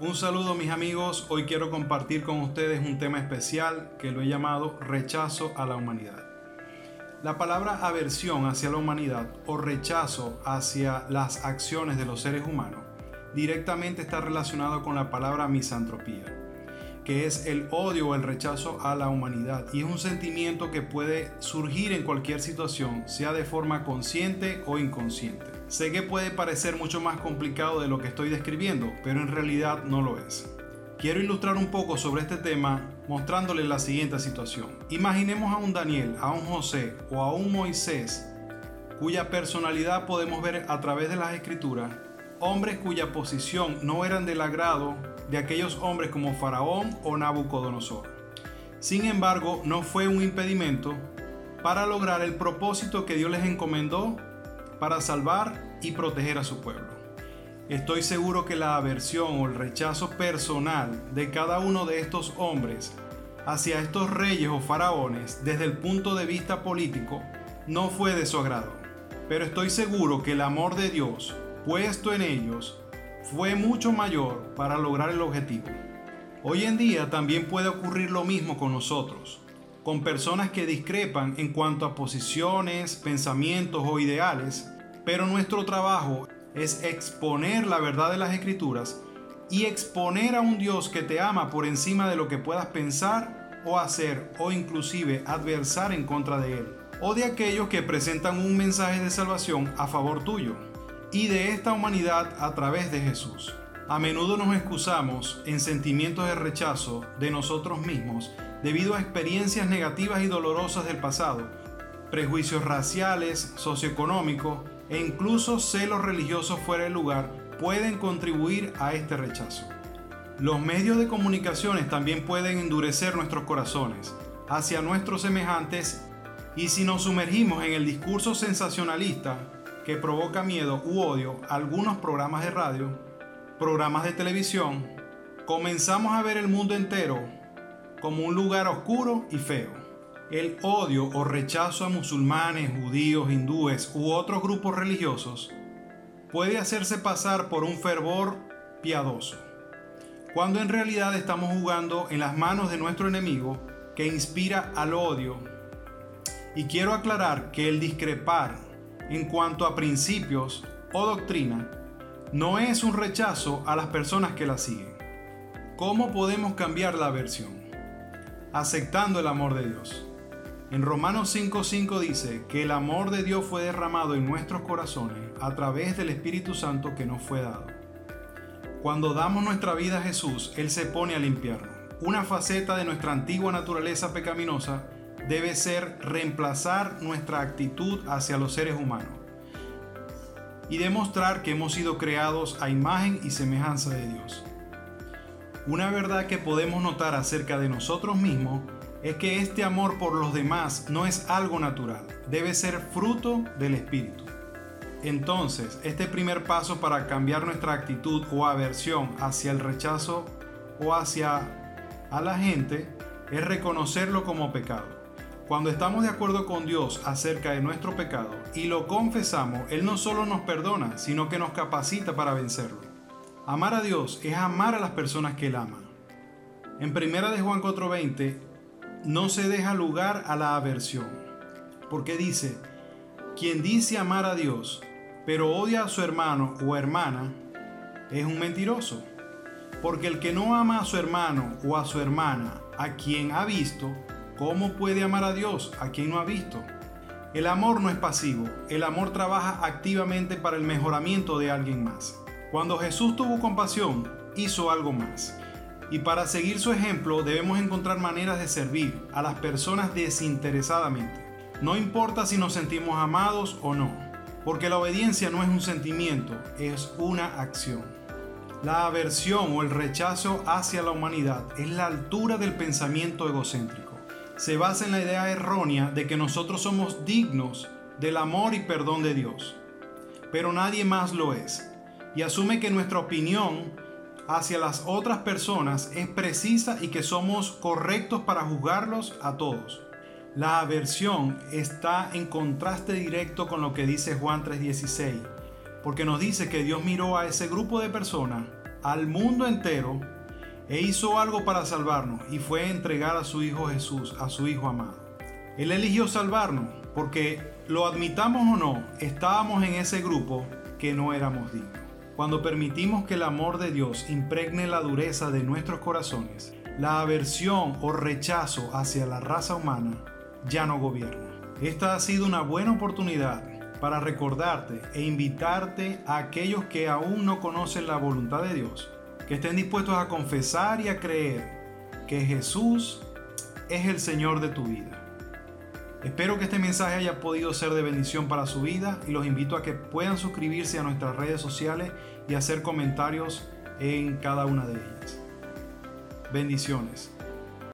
Un saludo mis amigos, hoy quiero compartir con ustedes un tema especial que lo he llamado rechazo a la humanidad. La palabra aversión hacia la humanidad o rechazo hacia las acciones de los seres humanos directamente está relacionado con la palabra misantropía, que es el odio o el rechazo a la humanidad y es un sentimiento que puede surgir en cualquier situación, sea de forma consciente o inconsciente. Sé que puede parecer mucho más complicado de lo que estoy describiendo, pero en realidad no lo es. Quiero ilustrar un poco sobre este tema mostrándole la siguiente situación. Imaginemos a un Daniel, a un José o a un Moisés cuya personalidad podemos ver a través de las escrituras, hombres cuya posición no eran del agrado de aquellos hombres como Faraón o Nabucodonosor. Sin embargo, no fue un impedimento para lograr el propósito que Dios les encomendó para salvar y proteger a su pueblo. Estoy seguro que la aversión o el rechazo personal de cada uno de estos hombres hacia estos reyes o faraones desde el punto de vista político no fue de su agrado. Pero estoy seguro que el amor de Dios puesto en ellos fue mucho mayor para lograr el objetivo. Hoy en día también puede ocurrir lo mismo con nosotros con personas que discrepan en cuanto a posiciones, pensamientos o ideales, pero nuestro trabajo es exponer la verdad de las escrituras y exponer a un Dios que te ama por encima de lo que puedas pensar o hacer o inclusive adversar en contra de Él, o de aquellos que presentan un mensaje de salvación a favor tuyo y de esta humanidad a través de Jesús. A menudo nos excusamos en sentimientos de rechazo de nosotros mismos debido a experiencias negativas y dolorosas del pasado, prejuicios raciales, socioeconómicos e incluso celos religiosos fuera del lugar pueden contribuir a este rechazo. Los medios de comunicaciones también pueden endurecer nuestros corazones hacia nuestros semejantes y si nos sumergimos en el discurso sensacionalista que provoca miedo u odio, algunos programas de radio, programas de televisión, comenzamos a ver el mundo entero como un lugar oscuro y feo. El odio o rechazo a musulmanes, judíos, hindúes u otros grupos religiosos puede hacerse pasar por un fervor piadoso, cuando en realidad estamos jugando en las manos de nuestro enemigo que inspira al odio. Y quiero aclarar que el discrepar en cuanto a principios o doctrina no es un rechazo a las personas que la siguen. ¿Cómo podemos cambiar la versión? aceptando el amor de Dios. En Romanos 5:5 dice que el amor de Dios fue derramado en nuestros corazones a través del Espíritu Santo que nos fue dado. Cuando damos nuestra vida a Jesús, Él se pone a limpiarnos. Una faceta de nuestra antigua naturaleza pecaminosa debe ser reemplazar nuestra actitud hacia los seres humanos y demostrar que hemos sido creados a imagen y semejanza de Dios. Una verdad que podemos notar acerca de nosotros mismos es que este amor por los demás no es algo natural, debe ser fruto del Espíritu. Entonces, este primer paso para cambiar nuestra actitud o aversión hacia el rechazo o hacia a la gente es reconocerlo como pecado. Cuando estamos de acuerdo con Dios acerca de nuestro pecado y lo confesamos, Él no solo nos perdona, sino que nos capacita para vencerlo. Amar a Dios es amar a las personas que Él ama. En primera de Juan 4:20 no se deja lugar a la aversión, porque dice, quien dice amar a Dios, pero odia a su hermano o hermana, es un mentiroso. Porque el que no ama a su hermano o a su hermana, a quien ha visto, ¿cómo puede amar a Dios a quien no ha visto? El amor no es pasivo, el amor trabaja activamente para el mejoramiento de alguien más. Cuando Jesús tuvo compasión, hizo algo más. Y para seguir su ejemplo debemos encontrar maneras de servir a las personas desinteresadamente. No importa si nos sentimos amados o no, porque la obediencia no es un sentimiento, es una acción. La aversión o el rechazo hacia la humanidad es la altura del pensamiento egocéntrico. Se basa en la idea errónea de que nosotros somos dignos del amor y perdón de Dios, pero nadie más lo es y asume que nuestra opinión hacia las otras personas es precisa y que somos correctos para juzgarlos a todos. La aversión está en contraste directo con lo que dice Juan 3:16, porque nos dice que Dios miró a ese grupo de personas al mundo entero e hizo algo para salvarnos y fue entregar a su Hijo Jesús, a su Hijo amado. Él eligió salvarnos porque, lo admitamos o no, estábamos en ese grupo que no éramos dignos. Cuando permitimos que el amor de Dios impregne la dureza de nuestros corazones, la aversión o rechazo hacia la raza humana ya no gobierna. Esta ha sido una buena oportunidad para recordarte e invitarte a aquellos que aún no conocen la voluntad de Dios, que estén dispuestos a confesar y a creer que Jesús es el Señor de tu vida. Espero que este mensaje haya podido ser de bendición para su vida y los invito a que puedan suscribirse a nuestras redes sociales y hacer comentarios en cada una de ellas. Bendiciones.